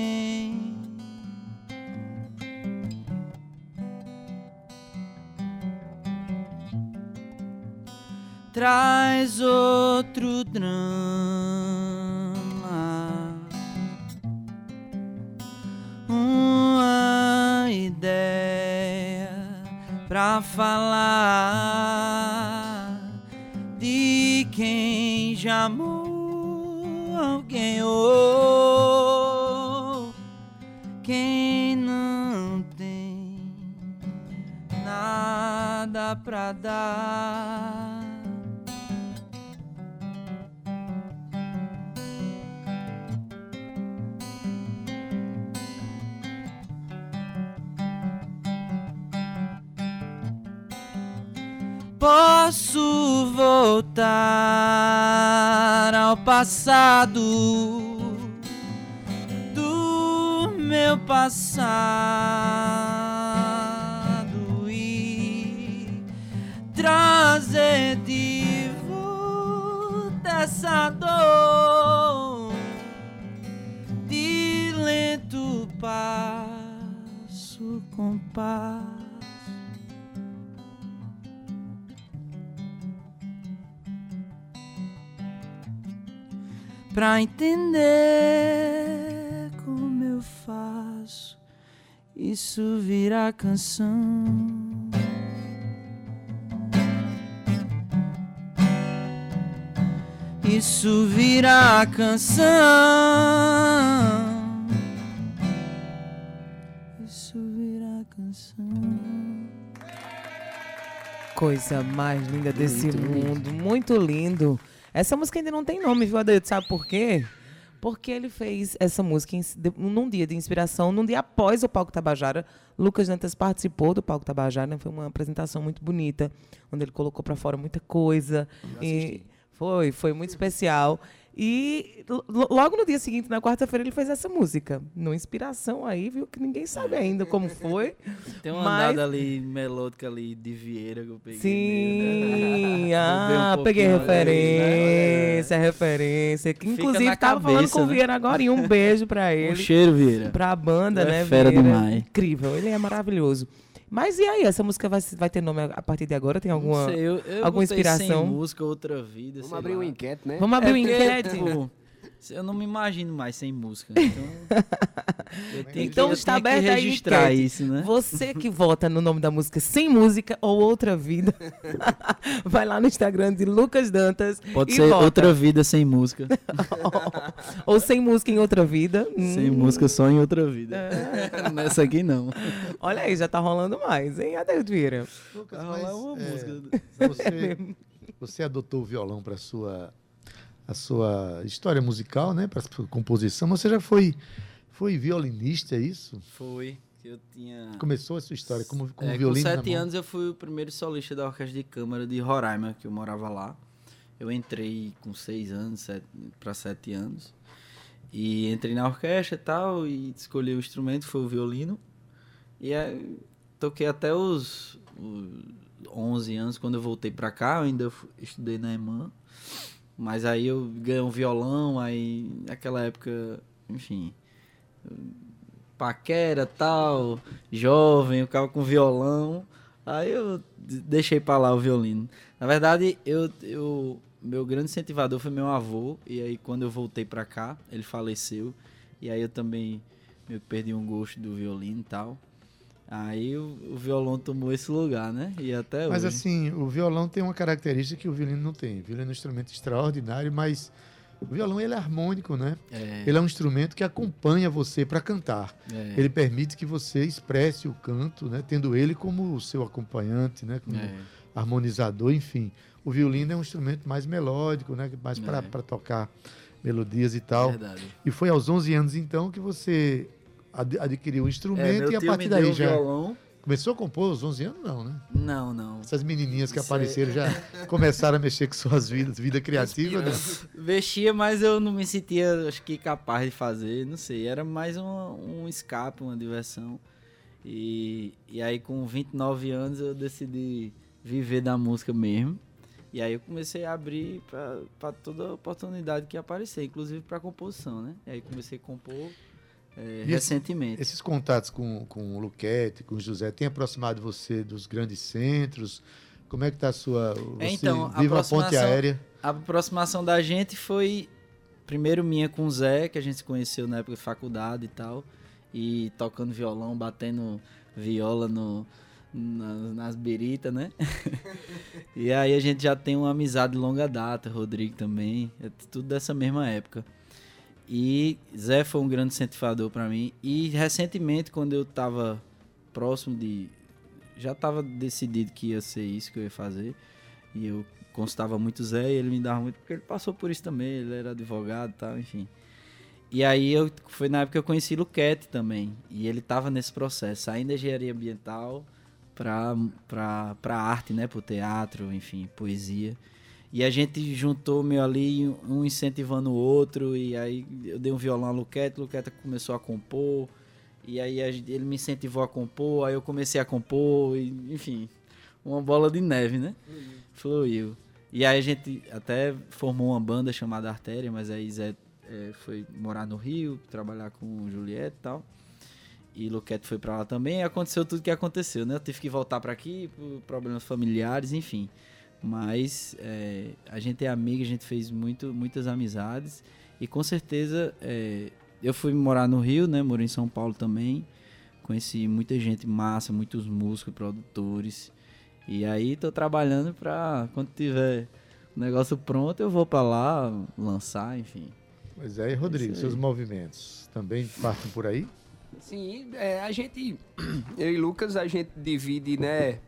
traz outro drama, uma ideia pra falar de quem já amou alguém ou quem não tem nada pra dar voltar ao passado do meu passado e trazer de volta essa dor de lento passo com passo. Pra entender como eu faço isso virar canção. Isso virar canção. Isso virar canção. Coisa mais linda desse Muito mundo. Muito lindo. Essa música ainda não tem nome, viu, Adeildo? Sabe por quê? Porque ele fez essa música em- num dia de inspiração, num dia após o Palco Tabajara. Lucas Dantas participou do Palco Tabajara, foi uma apresentação muito bonita, onde ele colocou para fora muita coisa. E foi, foi muito especial. E lo- lo- logo no dia seguinte, na quarta-feira, ele fez essa música. Numa inspiração aí, viu? Que ninguém sabe ainda como foi. Tem uma Mas- andada ali melódica ali de Vieira que eu peguei. Sim, né? ah, um peguei referência, né? referência. Que Fica inclusive tava falando cabeça, com o né? Vieira agora e um beijo pra Um ele. cheiro, Vieira. Pra banda, Tu é né, fera Vieira? demais. Incrível, ele é maravilhoso. Mas e aí, essa música vai, vai ter nome a partir de agora? Tem alguma, Não sei, eu, eu alguma inspiração? Sem música, outra vida. Vamos sei abrir lá. um enquete, né? Vamos abrir É o porque, enquete? tipo, eu não me imagino mais sem música. Então, eu tenho Então que, eu está tenho aberta a registrar enquete. isso, né? Você que vota no nome da música Sem Música ou Outra Vida, vai lá no Instagram de Lucas Dantas Pode e ser vota. outra vida sem música. ou Sem Música em Outra Vida. sem Hum. música só em outra vida. Nessa aqui não. Olha aí, já tá rolando mais, hein, Adeildo Vieira? Lucas, Vai mas, rolar uma é, música. Você, você adotou o violão para sua a sua história musical, né, para sua composição. Você já foi foi violinista, é isso? Foi. Eu tinha. Começou a sua história como, como É, com violino na sete anos eu fui o primeiro solista da orquestra de câmara de Roraima, que eu morava lá. Eu entrei com seis anos, para sete anos. E entrei na orquestra e tal, e escolhi o instrumento, foi o violino. E aí, toquei até os, os 11 anos, quando eu voltei pra cá, eu ainda estudei na EMAN. Mas aí eu ganhei um violão, aí naquela época, enfim, paquera tal, jovem, eu ficava com violão. Aí eu deixei pra lá o violino. Na verdade, eu, eu meu grande incentivador foi meu avô, e aí quando eu voltei pra cá, ele faleceu, e aí eu também eu perdi um gosto do violino e tal. Aí o, o violão tomou esse lugar, né? E até Mas hoje. assim, o violão tem uma característica que o violino não tem. O violino é um instrumento extraordinário, mas o violão ele é harmônico, né? É, Ele é um instrumento que acompanha você para cantar. é, Ele permite que você expresse o canto, né? Tendo ele como o seu acompanhante, né? Como é. harmonizador, enfim. O violino é um instrumento mais melódico, né? Mais É. para tocar melodias e tal. Verdade. E foi aos 11 anos então que você ad- adquiriu o É, instrumento meu e a partir daí já violão. começou a compor aos 11 anos não, né? Não, não. Essas menininhas que Isso é- apareceram já começaram a mexer com suas vidas, vida criativa, né? Vestia, mas eu não me sentia, acho que, capaz de fazer, não sei. Era mais um, um escape, uma diversão. E, e aí, com 29 anos, eu decidi viver da música mesmo. E aí eu comecei a abrir para toda oportunidade que aparecer, inclusive para composição, né? E aí comecei a compor é, E recentemente. Esses contatos com, com o Luquete, com o José, tem aproximado você dos grandes centros? Como é que está a sua... Você então, a ponte aproximação- aérea? A aproximação da gente foi primeiro minha com o Zé, que a gente se conheceu na época de faculdade e tal, e tocando violão, batendo viola no, nas, nas biritas, né? e aí a gente já tem uma amizade de longa data, Rodrigo também, é tudo dessa mesma época. E Zé foi um grande incentivador para mim. E recentemente, quando eu tava próximo de. Já tava decidido que ia ser isso que eu ia fazer. E eu consultava muito Zé e ele me dava muito, porque ele passou por isso também, ele era advogado e tal, enfim. E aí eu foi na época que eu conheci Luquete também. E ele tava nesse processo, saindo da engenharia ambiental pra, pra arte, né? Pro teatro, enfim, poesia. E a gente juntou meio ali, um incentivando o outro, e aí eu dei um violão a Luquete, Luquete começou a compor, e aí ele me incentivou a compor, aí eu comecei a compor, e, enfim, uma bola de neve, né? Fluiu. E aí a gente até formou uma banda chamada Artéria, mas aí Zé eh, foi morar no Rio, trabalhar com Juliette e tal. E Luquete foi pra lá também, e aconteceu tudo que aconteceu, né? Eu tive que voltar pra aqui por problemas familiares, enfim. Mas é, a gente é amigo, a gente fez muito, muitas amizades. E com certeza é, eu fui morar no Rio, né? Morei em São Paulo também. Conheci muita gente massa, muitos músicos, produtores. E aí tô trabalhando pra quando tiver o negócio pronto, eu vou pra lá lançar, enfim. Pois é, e Rodrigo, Isso seus movimentos também partem por aí? Sim, é, a gente, eu e Lucas, a gente divide, né,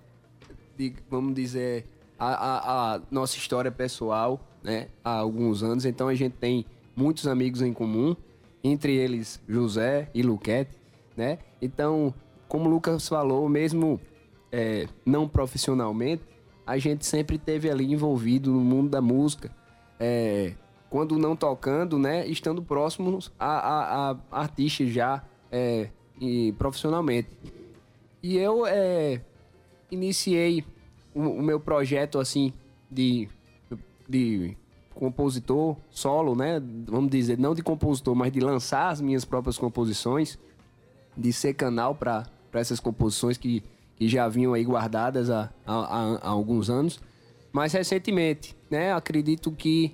de- vamos dizer, a, a- a nossa história pessoal, né, há alguns anos. Então a gente tem muitos amigos em comum, entre eles José e Luquete, né? Então, como o Lucas falou, mesmo é, não profissionalmente, a gente sempre teve ali envolvido no mundo da música. É, quando não tocando, né, estando próximos a, a- a artistas já é, e profissionalmente. E eu é, iniciei o, meu projeto assim de, de compositor solo, né? Vamos dizer, não de compositor, mas de lançar as minhas próprias composições, de ser canal para essas composições que, que já vinham aí guardadas há, há, há- há alguns anos. Mas recentemente, né? Acredito que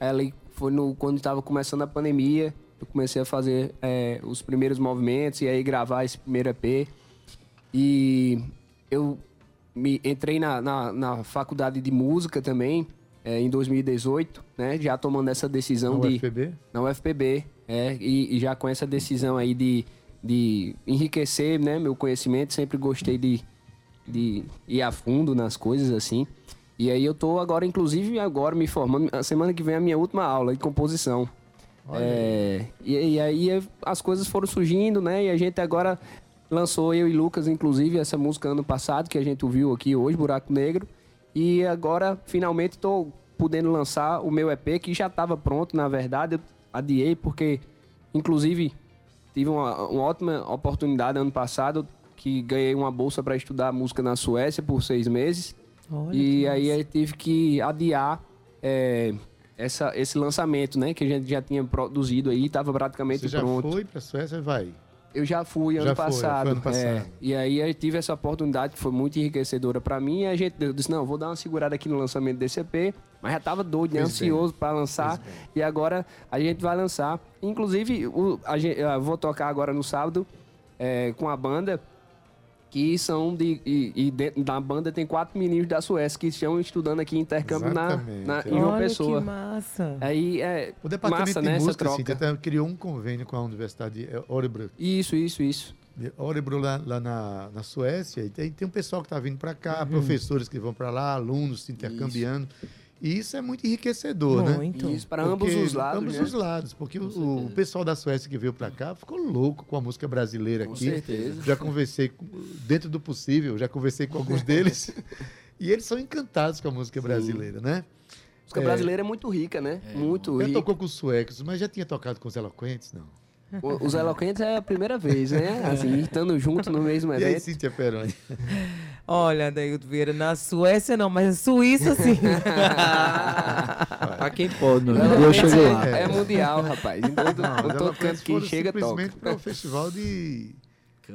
ela foi no, quando estava começando a pandemia, eu comecei a fazer é, os primeiros movimentos e aí gravar esse primeiro EP. E eu me entrei na, na, na faculdade de música também é, em 2018, né? Já tomando essa decisão Na de UFPB? na UFPB, é, e, e já com essa decisão aí de, de enriquecer, né, meu conhecimento, sempre gostei de, de ir a fundo nas coisas assim. E aí eu tô agora, inclusive agora me formando, a semana que vem é a minha última aula de composição. É, e, e aí as coisas foram surgindo, né, e a gente agora lançou eu e Lucas, inclusive, essa música ano passado, que a gente ouviu aqui hoje, Buraco Negro. E agora, finalmente, estou podendo lançar o meu EP, que já estava pronto, na verdade. Eu adiei, porque, inclusive, tive uma, uma ótima oportunidade ano passado, que ganhei uma bolsa para estudar música na Suécia por seis meses. Olha e aí massa. eu tive que adiar é, essa, esse lançamento, né? Que a gente já tinha produzido aí, estava praticamente Você já pronto. foi pra Suécia? Vai. Eu já fui Já ano foi, passado. foi ano passado. é. e aí eu tive essa oportunidade que foi muito enriquecedora pra mim. E a gente eu disse: não, vou dar uma segurada aqui no lançamento desse EP. Mas já tava doido, né? Ansioso pra lançar. E agora a gente vai lançar. Inclusive, o, a gente, eu vou tocar agora no sábado é, com a banda. Que são de. E, e dentro da banda tem quatro meninos da Suécia que estão estudando aqui em intercâmbio na, Exatamente, na, em João Olha Pessoa. que massa. Aí é. O departamento massa, de né? Música troca. até criou um convênio com a Universidade de Örebro. Isso, isso, isso. de Örebro lá, lá na, na Suécia. E tem, tem um pessoal que está vindo para cá, Uhum. professores que vão para lá, alunos se intercambiando. E isso é muito enriquecedor, né? Muito. Isso, para ambos os lados. Ambos né? os lados, porque o, o pessoal da Suécia que veio para cá ficou louco com a música brasileira Com aqui. certeza. Já conversei, com- dentro do possível, já conversei com alguns deles. e eles são encantados com a música brasileira, né? A música brasileira é muito rica, né? muito Já rica. tocou com os suecos, mas já tinha tocado com os eloquentes, não? Os Eloquentes é a primeira vez, né? Assim, estando junto no mesmo E aí, evento. Cíntia Peroni? Olha, Daildo Vieira, na Suécia não, mas na Suíça sim. Pra quem pode, amigo. Eu chego lá. é, é mundial, rapaz. Em todo, Não, em todo canto que chega, toca. simplesmente para o festival de...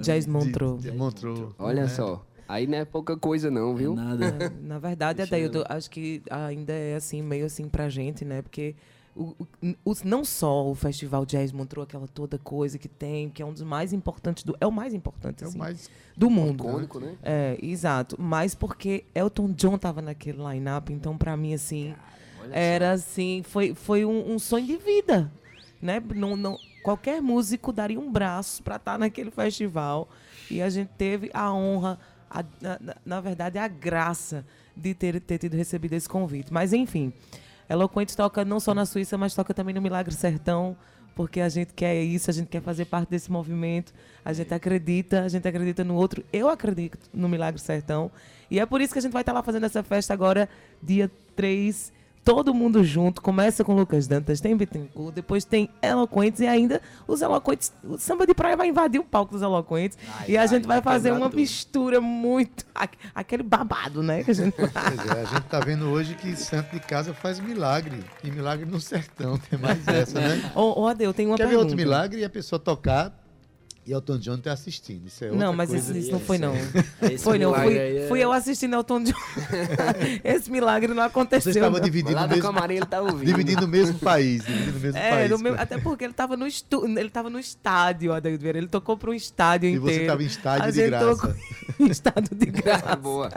Jazz de- Montreux. de Montreux. Olha né? só. Aí não é pouca coisa não, viu? Nada. Na verdade, Deixa Adaildo, acho que ainda é assim, meio assim pra gente, né? Porque o, o- os- não só o Festival Jazz Montreux, aquela toda coisa que tem, que é um dos mais importantes, do, é o mais importante, É o assim, mais do mundo. Icônico, né? É, exato. Mas porque Elton John tava naquele line-up, então pra mim, assim, era assim, foi, foi um, um sonho de vida, né? Não, não, qualquer músico daria um braço pra estar naquele festival. E a gente teve a honra, a- na, na- na verdade, a graça de ter, ter tido recebido esse convite. Mas, enfim, Eloquente toca não só na Suíça, mas toca também no Milagre Sertão, porque a gente quer isso, a gente quer fazer parte desse movimento, a gente acredita, a gente acredita no outro. Eu acredito no Milagre Sertão. E é por isso que a gente vai estar lá fazendo essa festa agora, dia 3 todo mundo junto. Começa com Lucas Dantas, tem Bittencourt, depois tem Eloquentes e ainda os Eloquentes. O samba de praia vai invadir o palco dos Eloquentes. Ai, e a ai, gente vai fazer uma tudo. mistura muito. aque- Aquele babado, né? Que a gente Pois é, a gente tá vendo hoje que santo de casa faz milagre. E milagre no sertão, tem mais essa, né? Ô, ô Ade, eu tenho uma Quer ver pergunta. outro milagre e a pessoa tocar e Elton John tá assistindo. Isso é outra Não, mas coisa. isso, isso não foi, não. Esse Foi, não. milagre Fui, é- fui eu assistindo Elton John. Esse milagre não aconteceu. Você estava dividindo Lá mesmo, camarim ele tá ouvindo. dividindo o mesmo país. Dividindo o mesmo É, país. no meu- até porque ele tava no estu, ele tava no estádio, Adaildo Vieira. Ele tocou para um estádio E inteiro. você estava em estádio A de graça. tocou em estado de graça. Boa.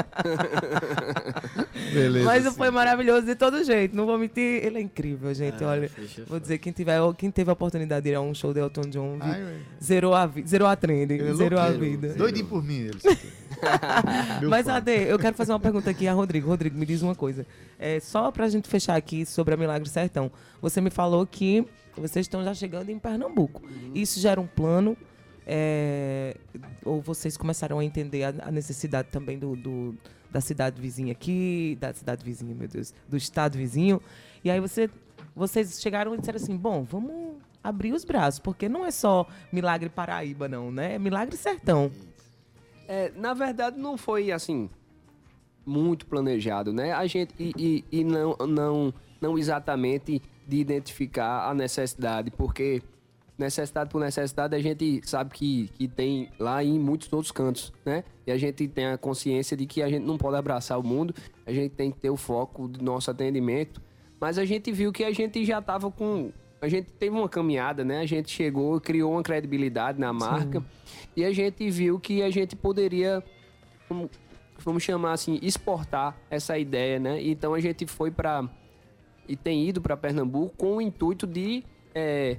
Beleza. Mas sim. foi maravilhoso de todo jeito. Não vou mentir, ele é incrível, gente. Ah, Olha, vou dizer, quem, tiver, quem teve a oportunidade de ir a um show de Elton John, vi- Ai, zerou, a, zerou a trend, Ele é zerou a vida. Doidinho por mim, ele. Meu Mas. Ade, eu quero fazer uma pergunta aqui a Rodrigo. Rodrigo, me diz uma coisa. É, só pra gente fechar aqui sobre a Milagre Sertão. Você me falou que vocês estão já chegando em Pernambuco. Isso já era um plano? é, ou vocês começaram a entender a, a necessidade também do, do- da cidade vizinha aqui, da cidade vizinha, meu Deus, do estado vizinho? E aí você, vocês chegaram e disseram assim, bom, vamos abrir os braços, porque não é só Milagre Paraíba, não, né? É Milagre Sertão. É, na verdade, não foi assim muito planejado, né? A gente e, e- e não, não, não exatamente de identificar a necessidade, porque necessidade por necessidade a gente sabe que, que tem lá em muitos outros cantos, né? E a gente tem a consciência de que a gente não pode abraçar o mundo, a gente tem que ter o foco do nosso atendimento, mas a gente viu que a gente já estava com a gente teve uma caminhada, né? A gente chegou, criou uma credibilidade na marca e a gente viu que a gente poderia, vamos chamar assim, exportar essa ideia, né? Então a gente foi para e tem ido para Pernambuco com o intuito de é,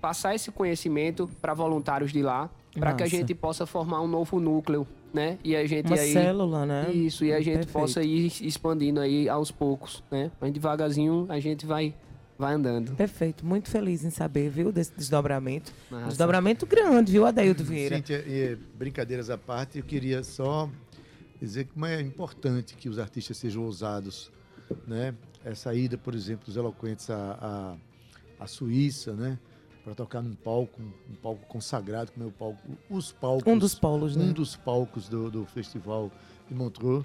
passar esse conhecimento para voluntários de lá, para que a gente possa formar um novo núcleo, né? E a gente Uma aí célula, né? isso, e a gente Perfeito. possa ir expandindo aí aos poucos, né? Mas devagarzinho a gente vai, vai andando. Perfeito, muito feliz em saber, viu, desse desdobramento. Massa. Desdobramento grande, viu, Adaildo Vieira? Cíntia, e, brincadeiras à parte, eu queria só dizer como é importante que os artistas sejam ousados, né? Essa ida, por exemplo, dos eloquentes à, à, à Suíça, né? Para tocar num palco, um palco consagrado, como é o palco, os palcos, Um dos polos, né? um dos palcos do, do festival de Montreux.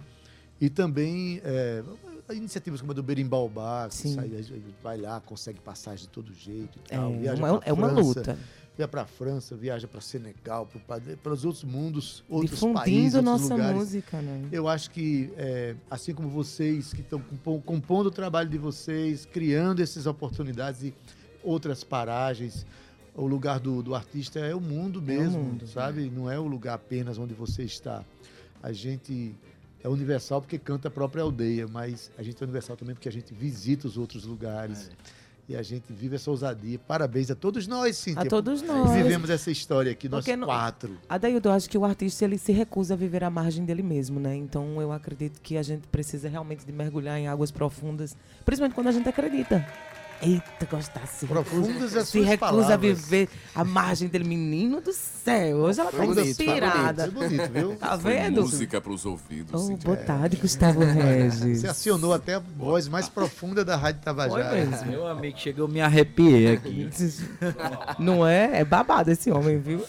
E também é, iniciativas como a do Berimbaubá, que Sim. sai, vai lá, consegue passagem de todo jeito e É, tal. viaja uma, é uma luta. Viaja para a França, viaja para Senegal, para os outros mundos, outros Difundindo países, outros nossa lugares. música, né? Eu acho que, é, assim como vocês que estão compo- compondo o trabalho de vocês, criando essas oportunidades e outras paragens, o lugar do, do artista é o mundo mesmo, mundo, sabe? Não é o lugar apenas onde você está. A gente é universal porque canta a própria aldeia, mas a gente é universal também porque a gente visita os outros lugares. E a gente vive essa ousadia. Parabéns a todos nós, Cíntia. A todos nós. Vivemos essa história aqui, nós Porque não- quatro. Adaildo, eu acho que o artista ele se recusa a viver à margem dele mesmo, né? Então eu acredito que a gente precisa realmente de mergulhar em águas profundas, principalmente quando a gente acredita. Eita, gostar se Profundas as se recusa a palavras. viver à margem dele, menino do céu. Hoje ela tá Foi bonito, foi inspirada. Foi bonito, viu? Tá Foi vendo? música pros ouvidos. Oh, boa tarde, Gustavo Regis. Você acionou até a voz mais profunda da Rádio Foi Tabajara. mesmo. Meu amigo, chegou, me arrepiei aqui. Não é? É babado esse homem, viu?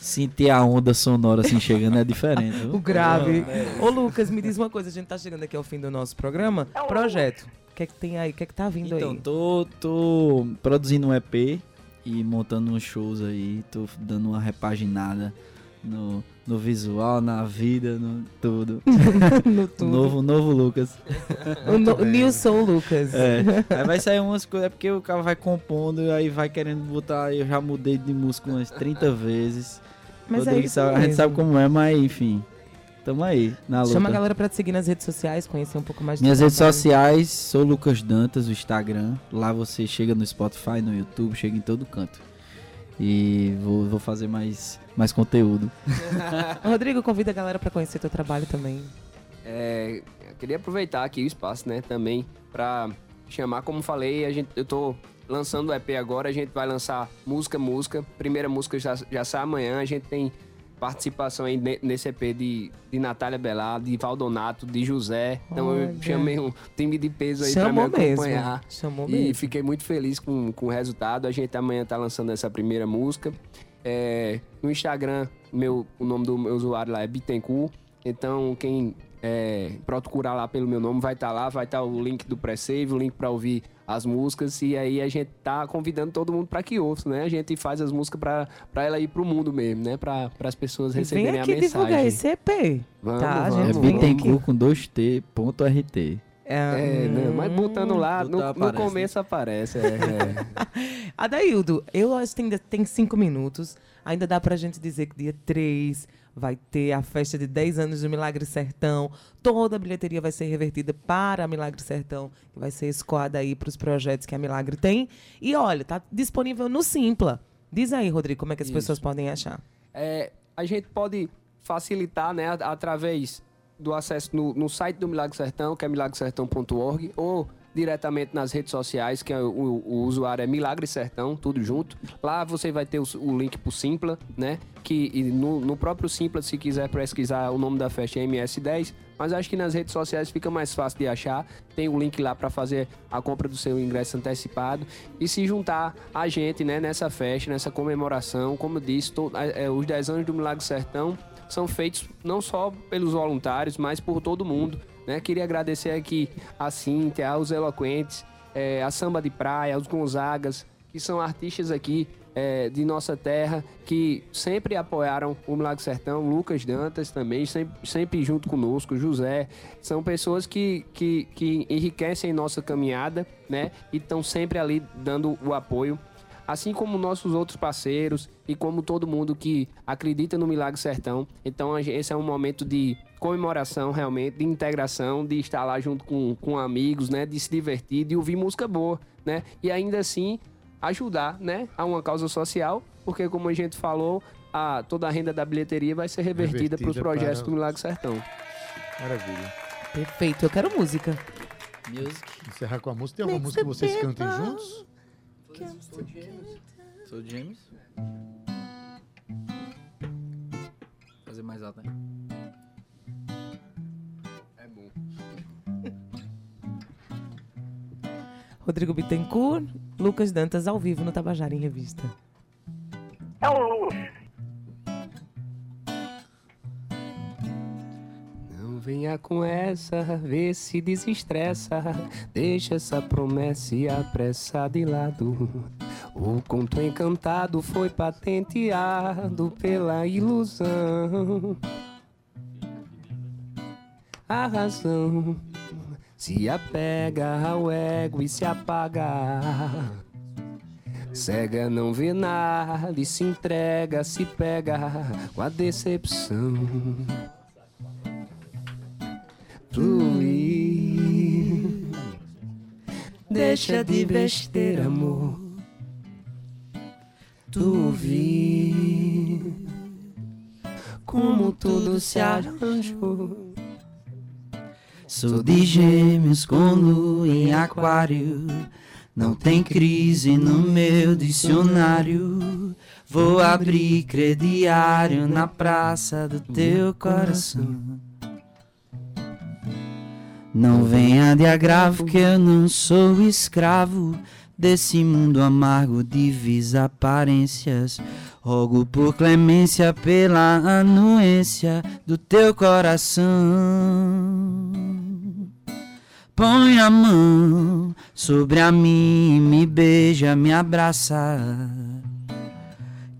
Sentir a onda sonora assim chegando é diferente. O grave. Ô, Lucas, me diz uma coisa. A gente tá chegando aqui ao fim do nosso programa. Projeto. O que é que tem aí? O que é que tá vindo Então, aí? tô, tô produzindo um EP e montando uns shows aí, tô dando uma repaginada no, no visual, na vida, no tudo. No tudo. novo, novo Lucas. O no. Nilson Lucas. É. Aí vai sair umas coisas, é porque o cara vai compondo e aí vai querendo botar. Eu já mudei de música umas 30 vezes. Mas é Rodrigo isso sabe- a gente sabe como é, mas enfim. Tamo aí, na luta. Chama a galera pra te seguir nas redes sociais, conhecer um pouco mais Minhas redes trabalho. sociais, sou Lucas Dantas, o Instagram. Lá você chega no Spotify, no YouTube, chega em todo canto. E vou, vou fazer mais, mais conteúdo. Rodrigo, convida a galera pra conhecer teu trabalho também. É, eu queria aproveitar aqui o espaço, né, também, para chamar, como falei, a gente, eu tô lançando o EP agora, a gente vai lançar música, música. Primeira música já, já sai amanhã. A gente tem participação aí ne- nesse EP de, de Natália Belar, de Valdonato, de José. Então eu Olha. chamei um time de peso aí Chamou pra me mesmo. acompanhar. Chamou E mesmo. fiquei muito feliz com, com o resultado. A gente amanhã tá lançando essa primeira música. É, no Instagram, meu, o nome do meu usuário lá é Bittencourt. Então, quem é, procurar lá pelo meu nome vai estar lá, vai estar o link do pré-save, o link para ouvir as músicas. E aí a gente tá convidando todo mundo para que ouça, né? A gente faz as músicas para ela ir pro mundo mesmo, né? Para as pessoas Vem receberem aqui a divulgar mensagem. esse EP. Vamos, tá, vamos. É gente? Vem aqui. Bittencourt com 2T, ponto RT. É, né? Mas botando lá, no, no né? começo aparece. é, é. Adaildo, eu acho que ainda tem cinco minutos. Ainda dá pra gente dizer que dia 3 vai ter a festa de 10 anos do Milagre Sertão. Toda a bilheteria vai ser revertida para a Milagre Sertão, que vai ser escoada aí para os projetos que a Milagre tem. E olha, tá disponível no Simpla. Diz aí, Rodrigo, como é que as Isso. pessoas podem achar? É, a gente pode facilitar, né, através do acesso no, no site do Milagre Sertão, que é milagresertão.org, ou diretamente nas redes sociais, que é o, o usuário é Milagre Sertão, tudo junto. Lá você vai ter o, o link pro Simpla, né? Que no, no próprio Simpla, se quiser pesquisar o nome da festa é MS10, mas acho que nas redes sociais fica mais fácil de achar. Tem o link lá para fazer a compra do seu ingresso antecipado e se juntar a gente, né, nessa festa, nessa comemoração. Como eu disse, é, os 10 anos do Milagre Sertão são feitos não só pelos voluntários, mas por todo mundo. Né? Queria agradecer aqui a Cíntia, aos Eloquentes, eh, a Samba de Praia, aos Gonzagas, que são artistas aqui eh, de nossa terra, que sempre apoiaram o Milagre Sertão, Lucas Dantas também, sempre, sempre junto conosco, José. São pessoas que, que, que enriquecem nossa caminhada, né? E estão sempre ali dando o apoio assim como nossos outros parceiros e como todo mundo que acredita no Milagre Sertão. Então esse é um momento de comemoração realmente, de integração, de estar lá junto com, com amigos, né, de se divertir, de ouvir música boa, né, e ainda assim ajudar, né, a uma causa social, porque como a gente falou, a, toda a renda da bilheteria vai ser revertida, para os projetos do Milagre Sertão. Maravilha. Perfeito, eu quero música. Music. Encerrar com a música. Tem alguma música que vocês cantem juntos? Sou James. Fazer mais alto, né? É bom. Rodrigo Bittencourt, Lucas Dantas ao vivo no Tabajara em Revista. É um luxo. Venha com essa, vê se desestressa. Deixa essa promessa e apressa de lado. O conto encantado foi patenteado pela ilusão. A razão se apega ao ego e se apaga. Cega não vê nada e se entrega, se pega com a decepção. Fluir. Deixa de besteira, amor. Tu vi como tudo se arranjou. Sou de gêmeos com lua em aquário. Não tem crise no meu dicionário. Vou abrir crediário na praça do teu coração. Não venha de agravo que eu não sou escravo desse mundo amargo de vis aparências. Rogo por clemência pela anuência do teu coração. Põe a mão sobre a mim, me beija, me abraça.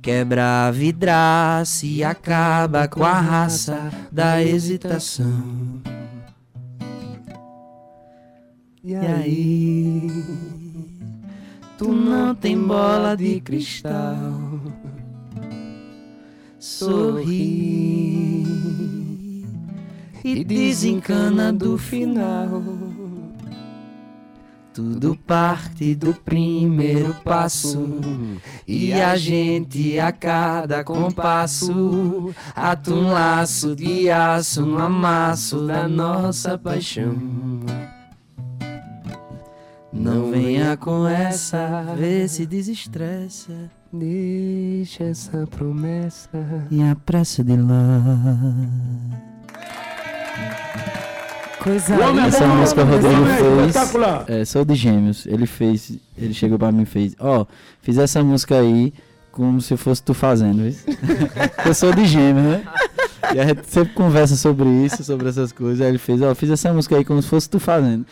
Quebra a vidraça e acaba com a raça da hesitação. E aí, tu não tem bola de cristal. Sorri e desencana do final. Tudo parte do primeiro passo e a gente a cada compasso ata um laço de aço no amasso da nossa paixão. Não venha com essa, vê se desestressa. Deixa essa promessa. E a pressa de lá. Coisa é linda. Essa música o o Rodrigo é fez. espetacular. É, sou de Gêmeos. Ele fez. Ele chegou pra mim e fez. Ó, fiz essa música aí como se fosse tu fazendo, viu? Eu sou de Gêmeos, né? E a gente sempre conversa sobre isso, sobre essas coisas. Aí ele fez, ó, fiz essa música aí como se fosse tu fazendo.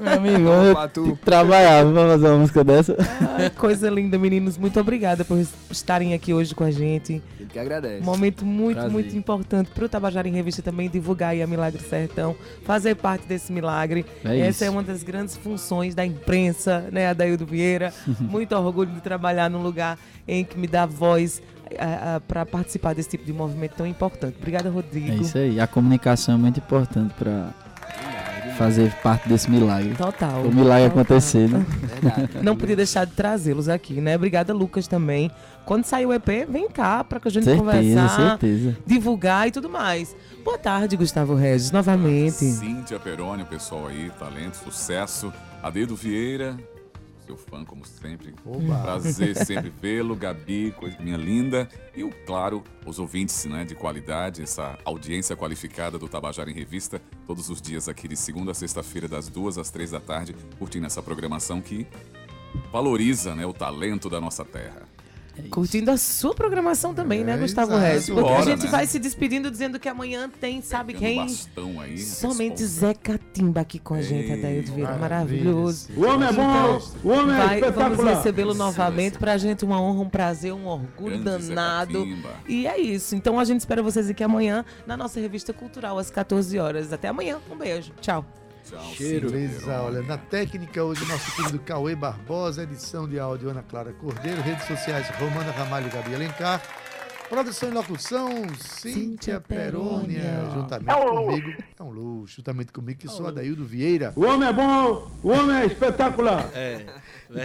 Meu amigo, eu trabalhar pra fazer uma música dessa. Ai, Coisa linda, meninos. Muito obrigada por estarem aqui hoje com a gente. Ele que agradece. Um momento muito, Prazer. muito importante para o Tabajara em Revista também divulgar aí a Milagre Sertão, fazer parte desse milagre. É Essa isso. é uma das grandes funções da imprensa, né, Adaildo Vieira. muito orgulho de trabalhar num lugar em que me dá voz para participar desse tipo de movimento tão importante. Obrigada, Rodrigo. É isso aí. A comunicação é muito importante pra fazer parte desse milagre. Total. O milagre total. acontecer, né? Verdade. Não podia deixar de trazê-los aqui, né? Obrigada, Lucas, também. Quando sair o EP, vem cá para que a gente Certeza, conversar, certeza. divulgar e tudo mais. Boa tarde, Gustavo Regis, novamente. Cíntia Peroni, o pessoal aí, talento, sucesso. Adedo Vieira, seu fã, como sempre. Oba. Prazer sempre vê-lo, Gabi, coisa minha linda. E, o, claro, os ouvintes né, de qualidade, essa audiência qualificada do Tabajara em Revista, todos os dias aqui de segunda a sexta-feira, das duas às três da tarde, curtindo essa programação que valoriza né, o talento da nossa terra. Curtindo a sua programação também, né, É, Gustavo exato. Regis? Porque a gente né? vai se despedindo dizendo que amanhã tem, sabe Pegando quem? aí, Somente responsa. Zé Catimba aqui com a gente, Vieira. maravilha. Maravilhoso. O homem é bom, o homem é Vai, vamos recebê-lo novamente. Pra gente, uma honra, um prazer, um orgulho Grande danado. E é isso. Então a gente espera vocês aqui amanhã na nossa revista cultural, às 14 horas. Até amanhã. Um beijo. Tchau. Beleza, Peroni. olha, na técnica hoje nosso querido Cauê Barbosa, edição de áudio Ana Clara Cordeiro, redes sociais Romana Ramalho e Gabi Alencar, produção e locução Cíntia Perônia, juntamente comigo, é um luxo, juntamente comigo que sou Adaildo Vieira. O homem é bom, o homem é espetacular. É.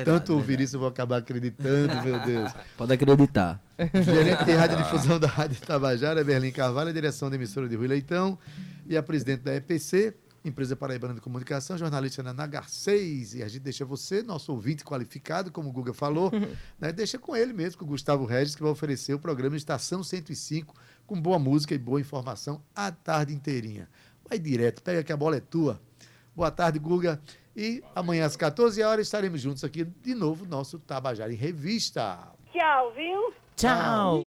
Tanto ouvir isso eu vou acabar acreditando, meu Deus. Pode acreditar. Gerente de radiodifusão da Rádio Tabajara, Berlim Carvalho, direção da emissora de Rui Leitão e a presidente da EPC, Empresa Paraibana de Comunicação, jornalista na Nagar 6. E a gente deixa você, nosso ouvinte qualificado, como o Guga falou, né, deixa com ele mesmo, com o Gustavo Regis, que vai oferecer o programa Estação 105, com boa música e boa informação a tarde inteirinha. Vai direto, pega que a bola é tua. Boa tarde, Guga. E amanhã às 14 horas estaremos juntos aqui de novo, nosso Tabajara em Revista. Tchau, viu? Tchau.